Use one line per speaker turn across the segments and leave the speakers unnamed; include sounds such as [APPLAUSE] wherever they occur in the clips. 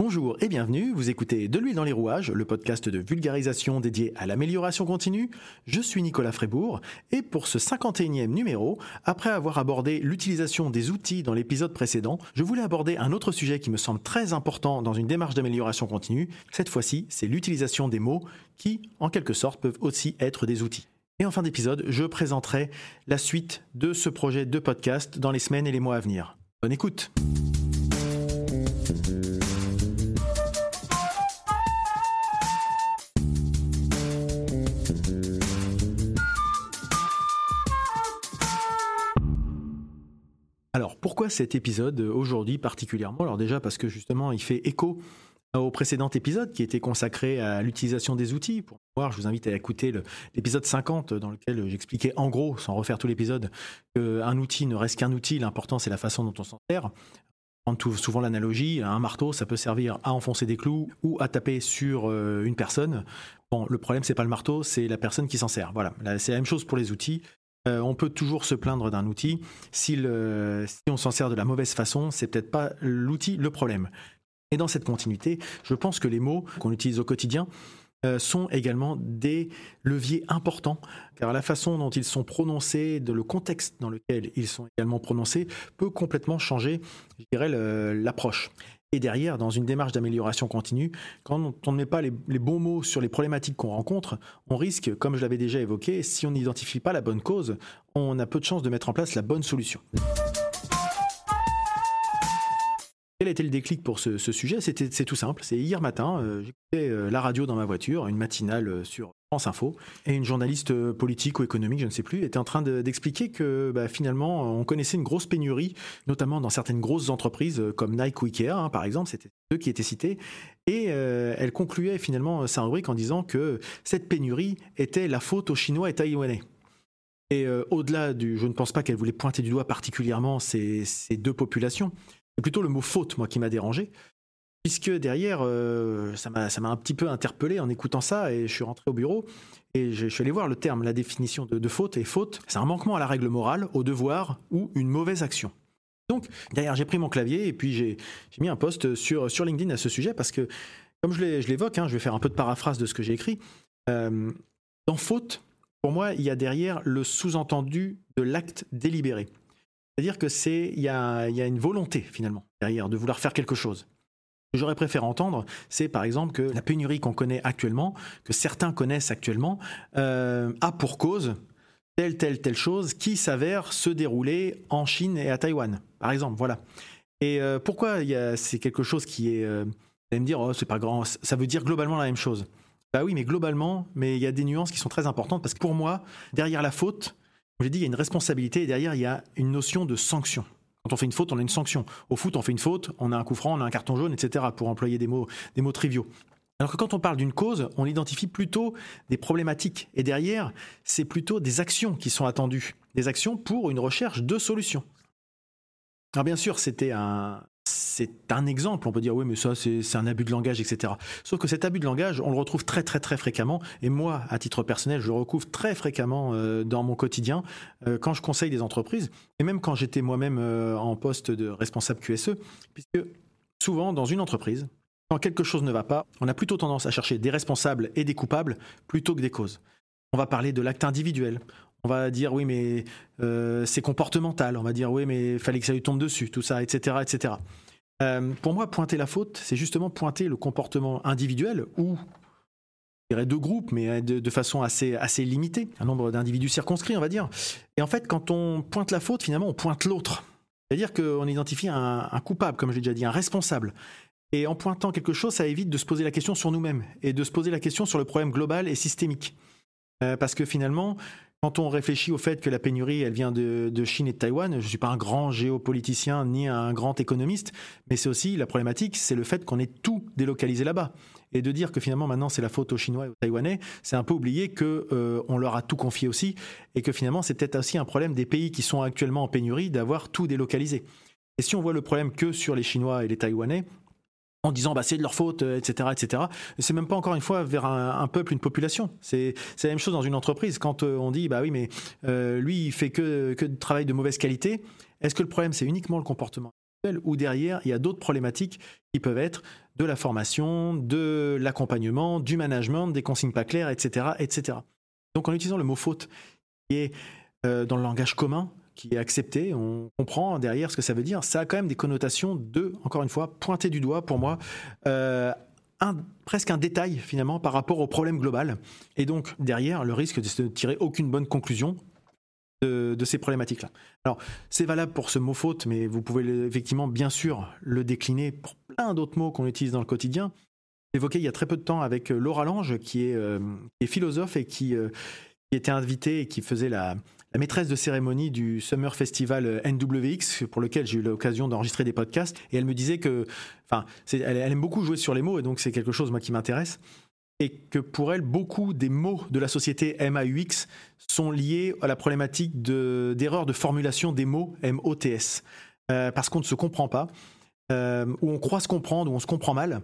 Bonjour et bienvenue, vous écoutez De l'huile dans les rouages, le podcast de vulgarisation dédié à l'amélioration continue. Je suis Nicolas Frébourg et pour ce 51e numéro, après avoir abordé l'utilisation des outils dans l'épisode précédent, je voulais aborder un autre sujet qui me semble très important dans une démarche d'amélioration continue. Cette fois-ci, c'est l'utilisation des mots qui, en quelque sorte, peuvent aussi être des outils. Et en fin d'épisode, je présenterai la suite de ce projet de podcast dans les semaines et les mois à venir. Bonne écoute! Cet épisode euh, aujourd'hui particulièrement? Alors déjà parce que justement il fait écho au précédent épisode qui était consacré à l'utilisation des outils. Pour voir, je vous invite à écouter l'épisode 50 dans lequel j'expliquais en gros, sans refaire tout l'épisode, qu'un outil ne reste qu'un outil, l'important c'est la façon dont on s'en sert. Prendre souvent l'analogie, un marteau, ça peut servir à enfoncer des clous ou à taper sur euh, une personne. Bon, le problème c'est pas le marteau, c'est la personne qui s'en sert. Voilà, c'est la même chose pour les outils. Euh, on peut toujours se plaindre d'un outil. Si, on s'en sert de la mauvaise façon, c'est peut-être pas l'outil le problème. Et dans cette continuité, je pense que les mots qu'on utilise au quotidien euh, sont également des leviers importants, car la façon dont ils sont prononcés, le contexte dans lequel ils sont également prononcés, peut complètement changer, je dirais, l'approche. Et derrière, dans une démarche d'amélioration continue, quand on ne met pas les, bons mots sur les problématiques qu'on rencontre, on risque, comme je l'avais déjà évoqué, si on n'identifie pas la bonne cause, on a peu de chances de mettre en place la bonne solution. Quel a été le déclic pour ce, sujet? C'est tout simple. C'est hier matin, euh, j'écoutais euh, la radio dans ma voiture, une matinale euh, sur France Info, et une journaliste politique ou économique, je ne sais plus, était en train d'expliquer que bah, finalement, on connaissait une grosse pénurie, notamment dans certaines grosses entreprises comme Nike ou Ikea, hein, par exemple, c'était eux qui étaient cités, et elle concluait finalement sa rubrique en disant que cette pénurie était la faute aux Chinois et Taïwanais. Et au-delà du, je ne pense pas qu'elle voulait pointer du doigt particulièrement ces deux populations, c'est plutôt le mot faute, moi, qui m'a dérangé. Puisque derrière, euh, ça m'a un petit peu interpellé en écoutant ça, et je suis rentré au bureau, et je, suis allé voir le terme, la définition de, faute. Et faute, c'est un manquement à la règle morale, au devoir ou une mauvaise action. Donc, derrière, j'ai pris mon clavier et puis j'ai mis un post sur, LinkedIn à ce sujet parce que, comme je l'évoque, hein, je vais faire un peu de paraphrase de ce que j'ai écrit. Euh, dans faute, pour moi, il y a derrière le sous-entendu de l'acte délibéré. C'est-à-dire que c'est il y a, une volonté finalement derrière de vouloir faire quelque chose. Ce que j'aurais préféré entendre, c'est par exemple que la pénurie qu'on connaît actuellement, que certains connaissent actuellement, euh, a pour cause telle, telle, telle chose qui s'avère se dérouler en Chine et à Taïwan, par exemple. Voilà. Et euh, pourquoi c'est quelque chose qui est. Euh, vous allez me dire, oh, c'est pas grand, ça veut dire globalement la même chose. Bah oui, mais globalement, mais il y a des nuances qui sont très importantes parce que pour moi, derrière la faute, j'ai dit, il y a une responsabilité et derrière, il y a une notion de sanction. Quand on fait une faute, on a une sanction. Au foot, on fait une faute, on a un coup franc, on a un carton jaune, etc., pour employer des mots, des mots triviaux. Alors que quand on parle d'une cause, on identifie plutôt des problématiques. Et derrière, c'est plutôt des actions qui sont attendues. Des actions pour une recherche de solutions. Alors bien sûr, c'était un, c'est un exemple. On peut dire oui, mais ça, c'est un abus de langage, etc. Sauf que cet abus de langage, on le retrouve très, très, très fréquemment. Et moi, à titre personnel, je le recouvre très fréquemment euh, dans mon quotidien euh, quand je conseille des entreprises et même quand j'étais moi-même euh, en poste de responsable QSE, puisque souvent dans une entreprise, quand quelque chose ne va pas, on a plutôt tendance à chercher des responsables et des coupables plutôt que des causes. On va parler de l'acte individuel. On va dire oui, mais c'est comportemental. On va dire oui, mais fallait que ça lui tombe dessus, tout ça, etc., etc. Euh, pour moi, pointer la faute, c'est justement pointer le comportement individuel ou je dirais de groupe, mais de, façon assez, assez limitée, un nombre d'individus circonscrits, on va dire. Et en fait, quand on pointe la faute, finalement, on pointe l'autre. C'est-à-dire qu'on identifie un, coupable, comme je l'ai déjà dit, un responsable. Et en pointant quelque chose, ça évite de se poser la question sur nous-mêmes et de se poser la question sur le problème global et systémique. Euh, parce que finalement, quand on réfléchit au fait que la pénurie, elle vient de, Chine et de Taïwan, je ne suis pas un grand géopoliticien ni un grand économiste, mais c'est aussi la problématique, c'est le fait qu'on ait tout délocalisé là-bas. Et de dire que finalement maintenant c'est la faute aux Chinois et aux Taïwanais, c'est un peu oublier que euh, on leur a tout confié aussi, et que finalement c'est peut-être aussi un problème des pays qui sont actuellement en pénurie d'avoir tout délocalisé. Et si on voit le problème que sur les Chinois et les Taïwanais, en disant bah c'est de leur faute, etc., etc. C'est même pas encore une fois vers un, peuple, une population. C'est la même chose dans une entreprise. Quand euh, on dit bah oui mais euh, lui il fait que que de travail de mauvaise qualité, est-ce que le problème c'est uniquement le comportement ou derrière, il y a d'autres problématiques qui peuvent être de la formation, de l'accompagnement, du management, des consignes pas claires, etc., etc. Donc en utilisant le mot faute, qui est euh, dans le langage commun, qui est accepté, on comprend derrière ce que ça veut dire, ça a quand même des connotations de, encore une fois, pointer du doigt pour moi, euh, presque un détail finalement par rapport au problème global. Et donc derrière, le risque de ne tirer aucune bonne conclusion de, ces problématiques-là. Alors, c'est valable pour ce mot faute, mais vous pouvez effectivement, bien sûr, le décliner pour plein d'autres mots qu'on utilise dans le quotidien. Évoqué il y a très peu de temps avec euh, Laura Lange, qui est, euh, philosophe et qui, euh, qui, était invitée et qui faisait la, la, maîtresse de cérémonie du Summer Festival NWX, pour lequel j'ai eu l'occasion d'enregistrer des podcasts. Et elle me disait que, enfin, elle, elle, aime beaucoup jouer sur les mots, et donc c'est quelque chose, moi, qui m'intéresse et que pour elle, beaucoup des mots de la société MAUX sont liés à la problématique d'erreur de, formulation des mots MOTS. Euh, parce qu'on ne se comprend pas, euh, ou on croit se comprendre, ou on se comprend mal.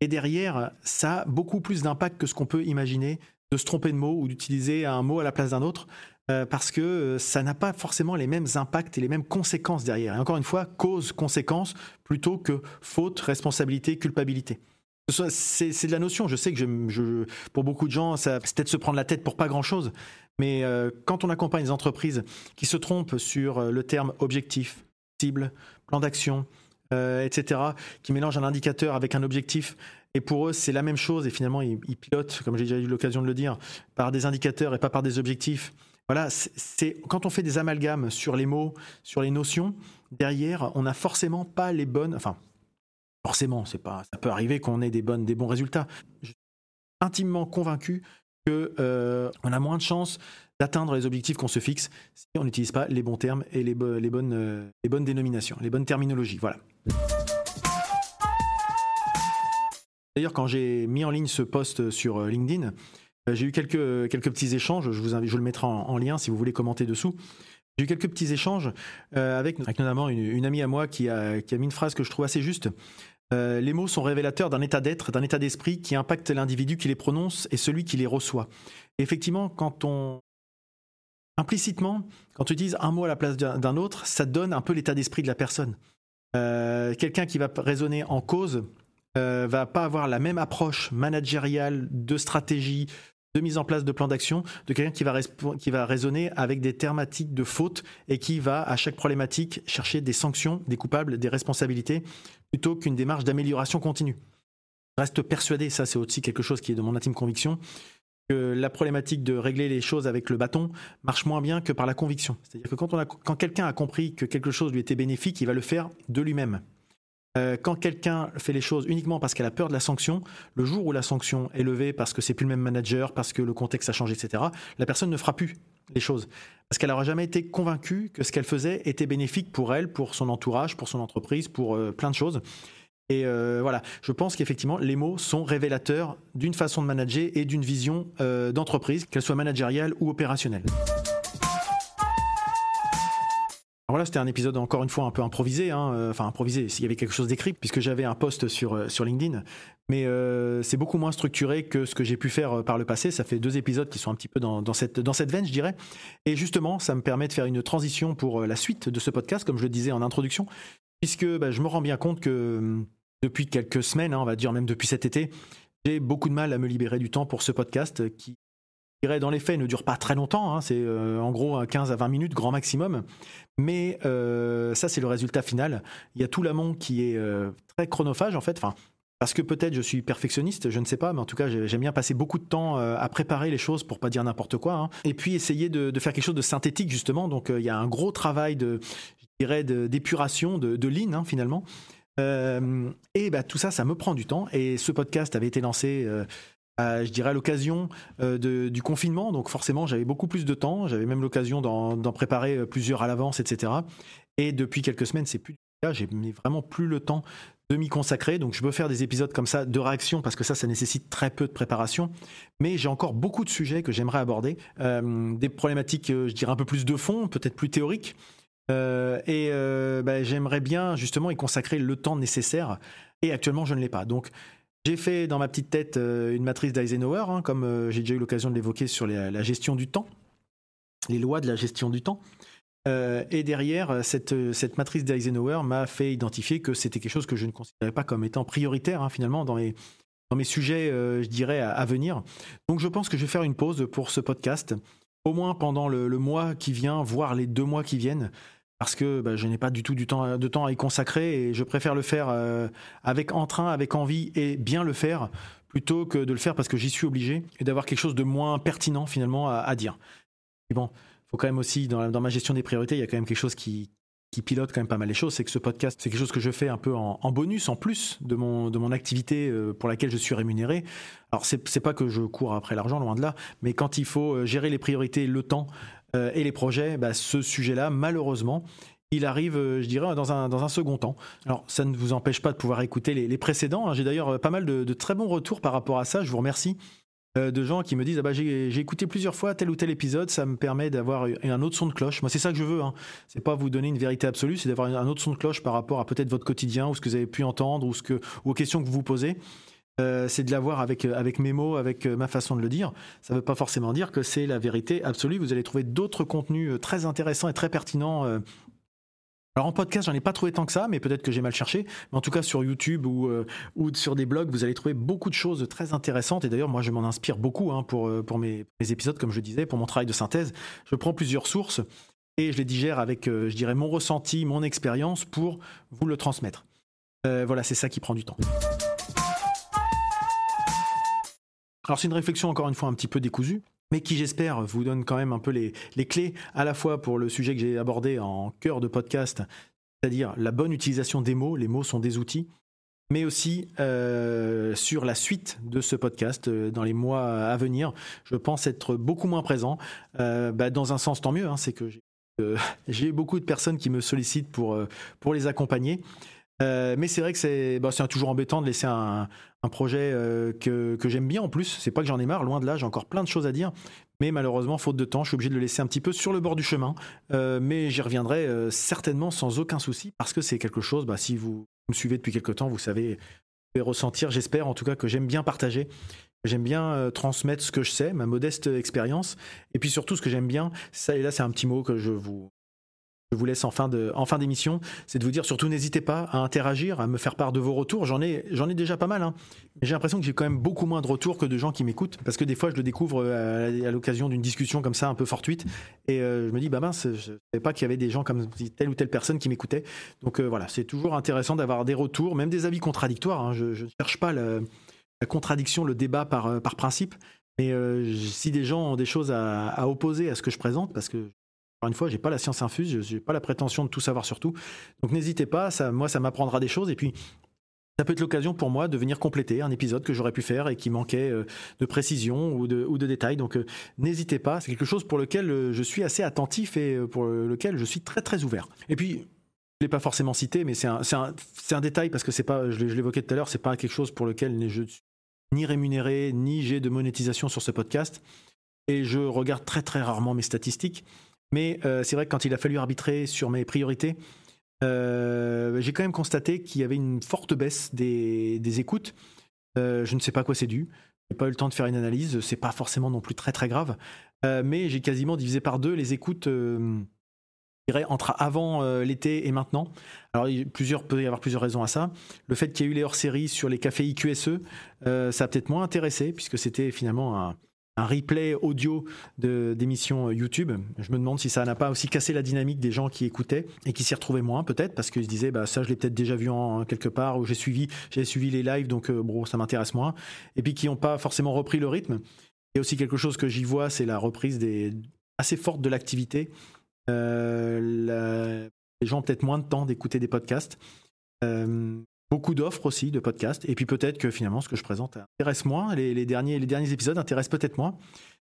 Et derrière, ça a beaucoup plus d'impact que ce qu'on peut imaginer de se tromper de mot ou d'utiliser un mot à la place d'un autre, euh, parce que ça n'a pas forcément les mêmes impacts et les mêmes conséquences derrière. Et encore une fois, cause, conséquence, plutôt que faute, responsabilité, culpabilité. C'est de la notion. Je sais que pour beaucoup de gens, ça peut-être se prendre la tête pour pas grand-chose. Mais euh, quand on accompagne des entreprises qui se trompent sur euh, le terme objectif, cible, plan d'action, euh, etc., qui mélangent un indicateur avec un objectif, et pour eux c'est la même chose, et finalement ils, pilotent, comme j'ai déjà eu l'occasion de le dire, par des indicateurs et pas par des objectifs. Voilà, c'est quand on fait des amalgames sur les mots, sur les notions, derrière, on n'a forcément pas les bonnes, enfin Forcément, c'est pas, ça peut arriver qu'on ait des, bonnes, des bons résultats. Je suis intimement convaincu qu'on euh, a moins de chances d'atteindre les objectifs qu'on se fixe si on n'utilise pas les bons termes et les, les, bonnes, euh, les bonnes dénominations, les bonnes terminologies. Voilà. D'ailleurs, quand j'ai mis en ligne ce post sur euh, LinkedIn, j'ai eu quelques, quelques petits échanges. Je vous, je le mettrai en, lien si vous voulez commenter dessous. J'ai eu quelques petits échanges avec, notamment une, amie à moi qui a, qui a mis une phrase que je trouve assez juste. Euh, les mots sont révélateurs d'un état d'être, d'un état d'esprit qui impacte l'individu qui les prononce et celui qui les reçoit. effectivement, quand on implicitement, quand on utilise un mot à la place d'un autre, ça donne un peu l'état d'esprit de la personne. Euh, quelqu'un qui va raisonner en cause euh, va pas avoir la même approche managériale de stratégie, de mise en place de plans d'action de quelqu'un qui va, raisonner avec des thématiques de faute et qui va à chaque problématique chercher des sanctions, des coupables, des responsabilités, plutôt qu'une démarche d'amélioration continue. Reste persuadé, ça c'est aussi quelque chose qui est de mon intime conviction, que la problématique de régler les choses avec le bâton marche moins bien que par la conviction. C'est-à-dire que quand quelqu'un a compris que quelque chose lui était bénéfique, il va le faire de lui-même. Euh, quand quelqu'un fait les choses uniquement parce qu'elle a peur de la sanction, le jour où la sanction est levée parce que c'est plus le même manager, parce que le contexte a changé, etc., la personne ne fera plus les choses. Parce qu'elle n'aura jamais été convaincue que ce qu'elle faisait était bénéfique pour elle, pour son entourage, pour son entreprise, pour euh, plein de choses. Et euh, voilà, je pense qu'effectivement, les mots sont révélateurs d'une façon de manager et d'une vision d'entreprise, qu'elle soit managériale ou opérationnelle voilà, c'était un épisode encore une fois un peu improvisé, hein, euh, enfin improvisé, s'il y avait quelque chose d'écrit, puisque j'avais un post sur, euh, LinkedIn, mais euh, c'est beaucoup moins structuré que ce que j'ai pu faire par le passé. Ça fait deux épisodes qui sont un petit peu dans, cette, dans cette veine, je dirais. Et justement, ça me permet de faire une transition pour la suite de ce podcast, comme je le disais en introduction, puisque bah, je me rends bien compte que hum, depuis quelques semaines, hein, on va dire même depuis cet été, j'ai beaucoup de mal à me libérer du temps pour ce podcast qui dans les faits, ne dure pas très longtemps. Hein. c'est euh, en gros 15 à 20 minutes, grand maximum. Mais euh, ça, c'est le résultat final. Il y a tout l'amont qui est euh, très chronophage, en fait. Enfin, parce que peut-être je suis perfectionniste, je ne sais pas, mais en tout cas, j'aime bien passer beaucoup de temps à préparer les choses pour pas dire n'importe quoi. Hein. Et puis essayer de, faire quelque chose de synthétique, justement. Donc, il y a un gros travail de, je dirais, d'épuration, de, de, hein, finalement. et bah, tout ça, ça me prend du temps. Et ce podcast avait été lancé je dirais à l'occasion euh, du confinement, donc forcément j'avais beaucoup plus de temps, j'avais même l'occasion d'en préparer euh, plusieurs à l'avance, etc. Et depuis quelques semaines, c'est plus le cas, j'ai vraiment plus le temps de m'y consacrer, donc je peux faire des épisodes comme ça de réaction parce que ça, ça nécessite très peu de préparation, mais j'ai encore beaucoup de sujets que j'aimerais aborder, euh, des problématiques, je dirais un peu plus de fond, peut-être plus théoriques, et bah, j'aimerais bien justement y consacrer le temps nécessaire, et actuellement je ne l'ai pas. Donc j'ai fait dans ma petite tête euh, une matrice d'Eisenhower, hein, comme euh, j'ai déjà eu l'occasion de l'évoquer sur la gestion du temps, les lois de la gestion du temps. et derrière, cette, matrice d'Eisenhower m'a fait identifier que c'était quelque chose que je ne considérais pas comme étant prioritaire hein, finalement dans mes, dans mes sujets, je dirais, à, venir. Donc je pense que je vais faire une pause pour ce podcast, au moins pendant le mois qui vient, voire les deux mois qui viennent parce que bah, je n'ai pas du tout du temps, de temps à y consacrer et je préfère le faire euh, avec entrain, avec envie et bien le faire plutôt que de le faire parce que j'y suis obligé et d'avoir quelque chose de moins pertinent finalement à, dire. Mais bon, faut quand même aussi dans, ma gestion des priorités, il y a quand même quelque chose qui, pilote quand même pas mal les choses, c'est que ce podcast, c'est quelque chose que je fais un peu en, bonus, en plus de mon, de mon activité euh, pour laquelle je suis rémunéré. Alors c'est pas que je cours après l'argent, loin de là, mais quand il faut euh, gérer les priorités, le temps, euh, et les projets, bah, ce sujet-là, malheureusement, il arrive, euh, je dirais, dans un, dans un second temps. Alors, ça ne vous empêche pas de pouvoir écouter les, précédents. Hein. J'ai d'ailleurs euh, pas mal de, très bons retours par rapport à ça. Je vous remercie de gens qui me disent ah bah, j'ai écouté plusieurs fois tel ou tel épisode, ça me permet d'avoir un autre son de cloche. Moi, c'est ça que je veux. Hein. C'est pas vous donner une vérité absolue, c'est d'avoir un autre son de cloche par rapport à peut-être votre quotidien ou ce que vous avez pu entendre ou, ce que, ou aux questions que vous vous posez. Euh, c'est de l'avoir avec, euh, avec mes mots, avec euh, ma façon de le dire. Ça ne veut pas forcément dire que c'est la vérité absolue. Vous allez trouver d'autres contenus très intéressants et très pertinents. Alors en podcast, j'en ai pas trouvé tant que ça, mais peut-être que j'ai mal cherché. Mais en tout cas, sur YouTube ou, sur des blogs, vous allez trouver beaucoup de choses très intéressantes. Et d'ailleurs, moi, je m'en inspire beaucoup hein, pour mes, épisodes, comme je disais, pour mon travail de synthèse. Je prends plusieurs sources et je les digère avec, je dirais, mon ressenti, mon expérience pour vous le transmettre. voilà, c'est ça qui prend du temps. Alors c'est une réflexion encore une fois un petit peu décousue, mais qui j'espère vous donne quand même un peu les, clés à la fois pour le sujet que j'ai abordé en cœur de podcast, c'est-à-dire la bonne utilisation des mots, les mots sont des outils, mais aussi euh, sur la suite de ce podcast euh, dans les mois à venir. Je pense être beaucoup moins présent, euh, bah, dans un sens tant mieux, hein, c'est que j'ai [LAUGHS] beaucoup de personnes qui me sollicitent pour, pour les accompagner. Euh, mais c'est vrai que c'est bah, toujours embêtant de laisser un, projet euh, que, j'aime bien en plus. C'est pas que j'en ai marre, loin de là, j'ai encore plein de choses à dire. Mais malheureusement, faute de temps, je suis obligé de le laisser un petit peu sur le bord du chemin. Euh, mais j'y reviendrai certainement sans aucun souci parce que c'est quelque chose, bah, si vous me suivez depuis quelque temps, vous savez, vous ressentir, j'espère en tout cas, que j'aime bien partager. J'aime bien transmettre ce que je sais, ma modeste expérience. Et puis surtout, ce que j'aime bien, ça, et là c'est un petit mot que je vous je vous laisse en fin de en d'émission, c'est de vous dire surtout n'hésitez pas à interagir, à me faire part de vos retours. J'en ai déjà pas mal, hein. j'ai l'impression que j'ai quand même beaucoup moins de retours que de gens qui m'écoutent parce que des fois je le découvre euh, à, l'occasion d'une discussion comme ça un peu fortuite et euh, je me dis bah mince, je savais pas qu'il y avait des gens comme telle ou telle personne qui m'écoutait. Donc euh, voilà, c'est toujours intéressant d'avoir des retours, même des avis contradictoires. Hein. Je, ne cherche pas la contradiction, le débat par par principe. Mais si des gens ont des choses à opposer à ce que je présente, parce que une fois, j'ai pas la science infuse, j'ai pas la prétention de tout savoir sur tout. Donc n'hésitez pas, ça, moi ça m'apprendra des choses et puis ça peut être l'occasion pour moi de venir compléter un épisode que j'aurais pu faire et qui manquait euh, de précision ou de, ou de détails. Donc euh, n'hésitez pas, c'est quelque chose pour lequel euh, je suis assez attentif et pour lequel je suis très très ouvert. Et puis je l'ai pas forcément cité, mais c'est un, un, un, détail parce que c'est pas, je l'évoquais tout à l'heure, c'est pas quelque chose pour lequel je suis ni rémunéré ni j'ai de monétisation sur ce podcast. Et je regarde très très rarement mes statistiques. Mais euh, c'est vrai que quand il a fallu arbitrer sur mes priorités, euh, j'ai quand même constaté qu'il y avait une forte baisse des, écoutes. Euh, je ne sais pas à quoi c'est dû. J'ai pas eu le temps de faire une analyse. C'est pas forcément non plus très très grave. mais j'ai quasiment divisé par deux les écoutes. entre avant l'été et maintenant. Alors, il plusieurs, peut y avoir plusieurs raisons à ça. Le fait qu'il y ait eu les hors-séries sur les cafés IQSE, ça a peut-être moins intéressé, puisque c'était finalement un, un replay audio d'émissions euh, YouTube. Je me demande si ça n'a pas aussi cassé la dynamique des gens qui écoutaient et qui s'y retrouvaient moins peut-être parce qu'ils se disaient bah ça je l'ai peut-être déjà vu en, quelque part ou j'ai suivi suivi les lives donc euh, bon ça m'intéresse moins et puis qui n'ont pas forcément repris le rythme. A aussi quelque chose que j'y vois c'est la reprise des assez forte de l'activité. Euh, les gens ont peut-être moins de temps d'écouter des podcasts beaucoup d'offres aussi de podcasts. Et puis peut-être que finalement, ce que je présente intéresse moins. Les, derniers, les derniers épisodes intéressent peut-être moins.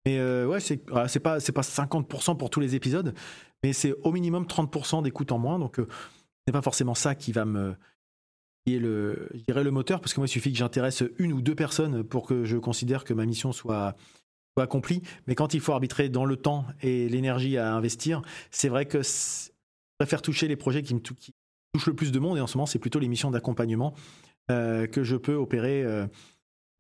Mais euh, ouais, c'est ah, pas pas 50% pour tous les épisodes, mais c'est au minimum 30% d'écoute en moins. Donc euh, c'est pas forcément ça qui va me qui est le dirais le moteur parce que moi il suffit que j'intéresse une ou deux personnes pour que je considère que ma mission soit soit accomplie. Mais quand il faut arbitrer dans le temps et l'énergie à investir, c'est vrai que je préfère toucher les projets qui me qui, touche le plus de monde et en ce moment c'est plutôt les missions d'accompagnement euh, que je peux opérer euh,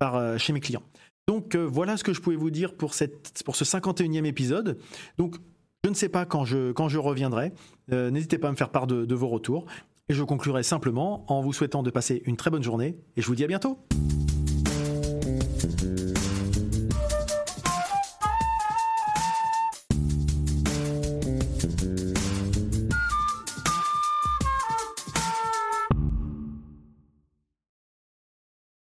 euh, chez mes clients. Donc voilà ce que je pouvais vous dire pour, cette, pour ce 51e épisode. Donc Je ne sais pas quand je, reviendrai. N'hésitez pas à me faire part de vos retours. Et je conclurai simplement en vous souhaitant de passer une très bonne journée. Et je vous dis à bientôt.